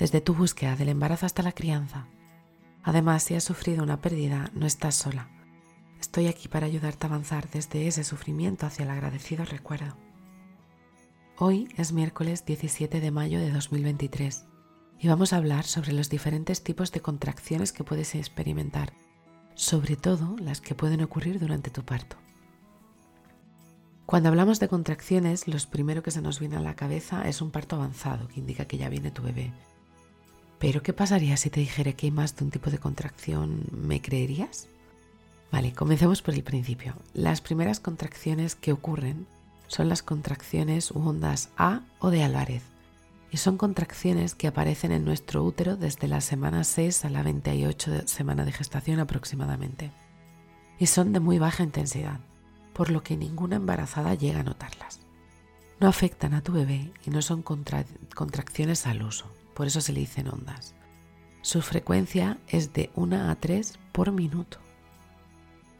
desde tu búsqueda del embarazo hasta la crianza. Además, si has sufrido una pérdida, no estás sola. Estoy aquí para ayudarte a avanzar desde ese sufrimiento hacia el agradecido recuerdo. Hoy es miércoles 17 de mayo de 2023 y vamos a hablar sobre los diferentes tipos de contracciones que puedes experimentar, sobre todo las que pueden ocurrir durante tu parto. Cuando hablamos de contracciones, lo primero que se nos viene a la cabeza es un parto avanzado, que indica que ya viene tu bebé. Pero ¿qué pasaría si te dijera que hay más de un tipo de contracción? ¿Me creerías? Vale, comencemos por el principio. Las primeras contracciones que ocurren son las contracciones u ondas A o de Álvarez. Y son contracciones que aparecen en nuestro útero desde la semana 6 a la 28 de semana de gestación aproximadamente. Y son de muy baja intensidad, por lo que ninguna embarazada llega a notarlas. No afectan a tu bebé y no son contracciones al uso por eso se le dicen ondas. Su frecuencia es de 1 a 3 por minuto.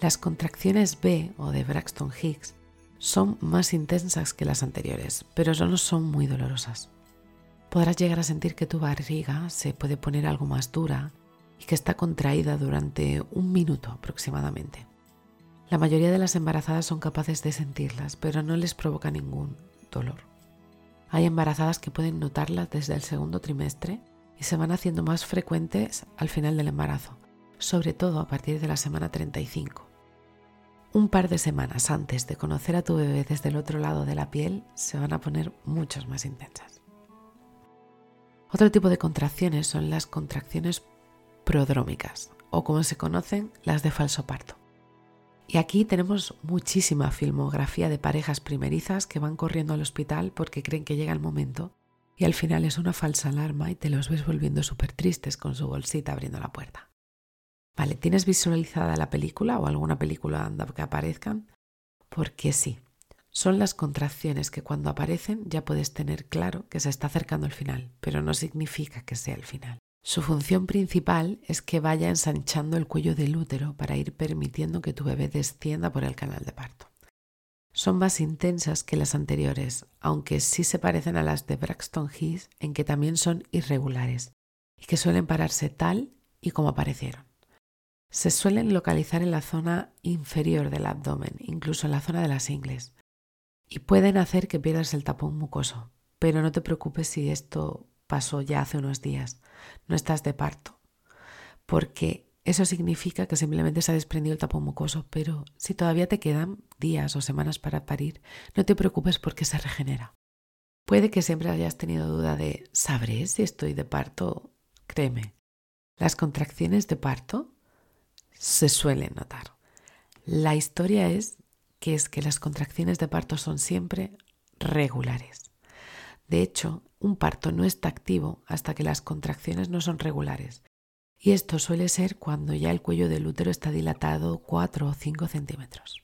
Las contracciones B o de Braxton Hicks son más intensas que las anteriores, pero no son muy dolorosas. Podrás llegar a sentir que tu barriga se puede poner algo más dura y que está contraída durante un minuto aproximadamente. La mayoría de las embarazadas son capaces de sentirlas, pero no les provoca ningún dolor. Hay embarazadas que pueden notarlas desde el segundo trimestre y se van haciendo más frecuentes al final del embarazo, sobre todo a partir de la semana 35. Un par de semanas antes de conocer a tu bebé desde el otro lado de la piel se van a poner muchas más intensas. Otro tipo de contracciones son las contracciones prodrómicas o como se conocen las de falso parto. Y aquí tenemos muchísima filmografía de parejas primerizas que van corriendo al hospital porque creen que llega el momento y al final es una falsa alarma y te los ves volviendo súper tristes con su bolsita abriendo la puerta. Vale, ¿tienes visualizada la película o alguna película que aparezcan? Porque sí, son las contracciones que cuando aparecen ya puedes tener claro que se está acercando el final, pero no significa que sea el final. Su función principal es que vaya ensanchando el cuello del útero para ir permitiendo que tu bebé descienda por el canal de parto. Son más intensas que las anteriores, aunque sí se parecen a las de Braxton Hicks en que también son irregulares y que suelen pararse tal y como aparecieron. Se suelen localizar en la zona inferior del abdomen, incluso en la zona de las ingles, y pueden hacer que pierdas el tapón mucoso, pero no te preocupes si esto pasó ya hace unos días, no estás de parto, porque eso significa que simplemente se ha desprendido el tapón mucoso, pero si todavía te quedan días o semanas para parir, no te preocupes porque se regenera. Puede que siempre hayas tenido duda de ¿sabré si estoy de parto? Créeme, las contracciones de parto se suelen notar. La historia es que es que las contracciones de parto son siempre regulares. De hecho, un parto no está activo hasta que las contracciones no son regulares. Y esto suele ser cuando ya el cuello del útero está dilatado 4 o 5 centímetros.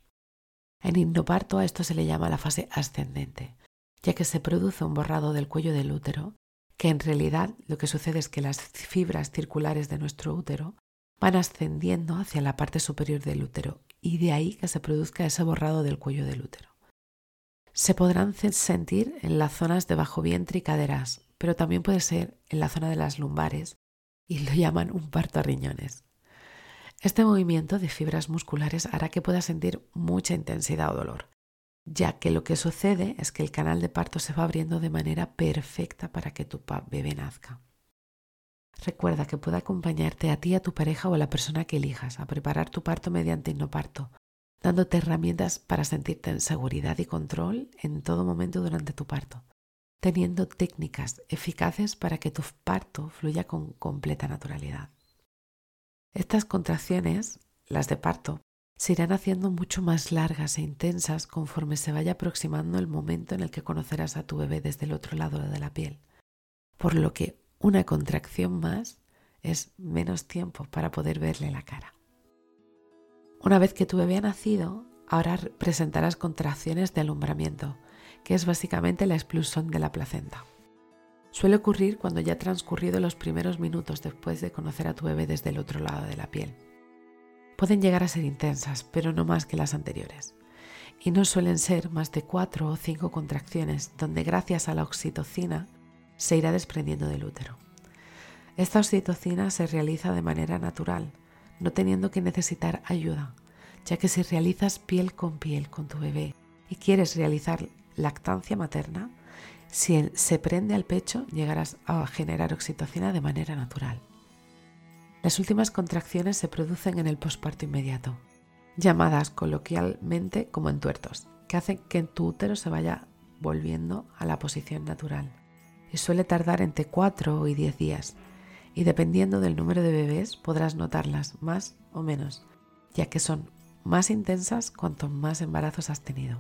En hipnoparto a esto se le llama la fase ascendente, ya que se produce un borrado del cuello del útero, que en realidad lo que sucede es que las fibras circulares de nuestro útero van ascendiendo hacia la parte superior del útero y de ahí que se produzca ese borrado del cuello del útero. Se podrán sentir en las zonas de bajo vientre y caderas, pero también puede ser en la zona de las lumbares y lo llaman un parto a riñones. Este movimiento de fibras musculares hará que puedas sentir mucha intensidad o dolor, ya que lo que sucede es que el canal de parto se va abriendo de manera perfecta para que tu bebé nazca. Recuerda que puede acompañarte a ti, a tu pareja o a la persona que elijas a preparar tu parto mediante parto dándote herramientas para sentirte en seguridad y control en todo momento durante tu parto, teniendo técnicas eficaces para que tu parto fluya con completa naturalidad. Estas contracciones, las de parto, se irán haciendo mucho más largas e intensas conforme se vaya aproximando el momento en el que conocerás a tu bebé desde el otro lado de la piel, por lo que una contracción más es menos tiempo para poder verle la cara. Una vez que tu bebé ha nacido, ahora presentarás contracciones de alumbramiento, que es básicamente la expulsión de la placenta. Suele ocurrir cuando ya ha transcurrido los primeros minutos después de conocer a tu bebé desde el otro lado de la piel. Pueden llegar a ser intensas, pero no más que las anteriores. Y no suelen ser más de cuatro o cinco contracciones, donde gracias a la oxitocina se irá desprendiendo del útero. Esta oxitocina se realiza de manera natural, no teniendo que necesitar ayuda, ya que si realizas piel con piel con tu bebé y quieres realizar lactancia materna, si se prende al pecho llegarás a generar oxitocina de manera natural. Las últimas contracciones se producen en el posparto inmediato, llamadas coloquialmente como entuertos, que hacen que tu útero se vaya volviendo a la posición natural y suele tardar entre 4 y 10 días, y dependiendo del número de bebés podrás notarlas más o menos, ya que son más intensas cuanto más embarazos has tenido.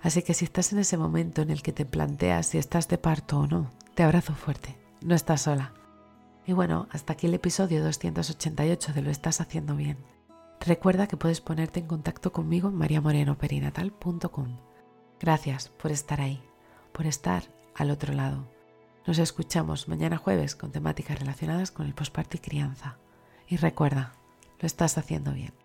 Así que si estás en ese momento en el que te planteas si estás de parto o no, te abrazo fuerte, no estás sola. Y bueno, hasta aquí el episodio 288 de Lo estás haciendo bien. Recuerda que puedes ponerte en contacto conmigo en mariamorenoperinatal.com. Gracias por estar ahí, por estar al otro lado. Nos escuchamos mañana jueves con temáticas relacionadas con el posparto y crianza. Y recuerda, lo estás haciendo bien.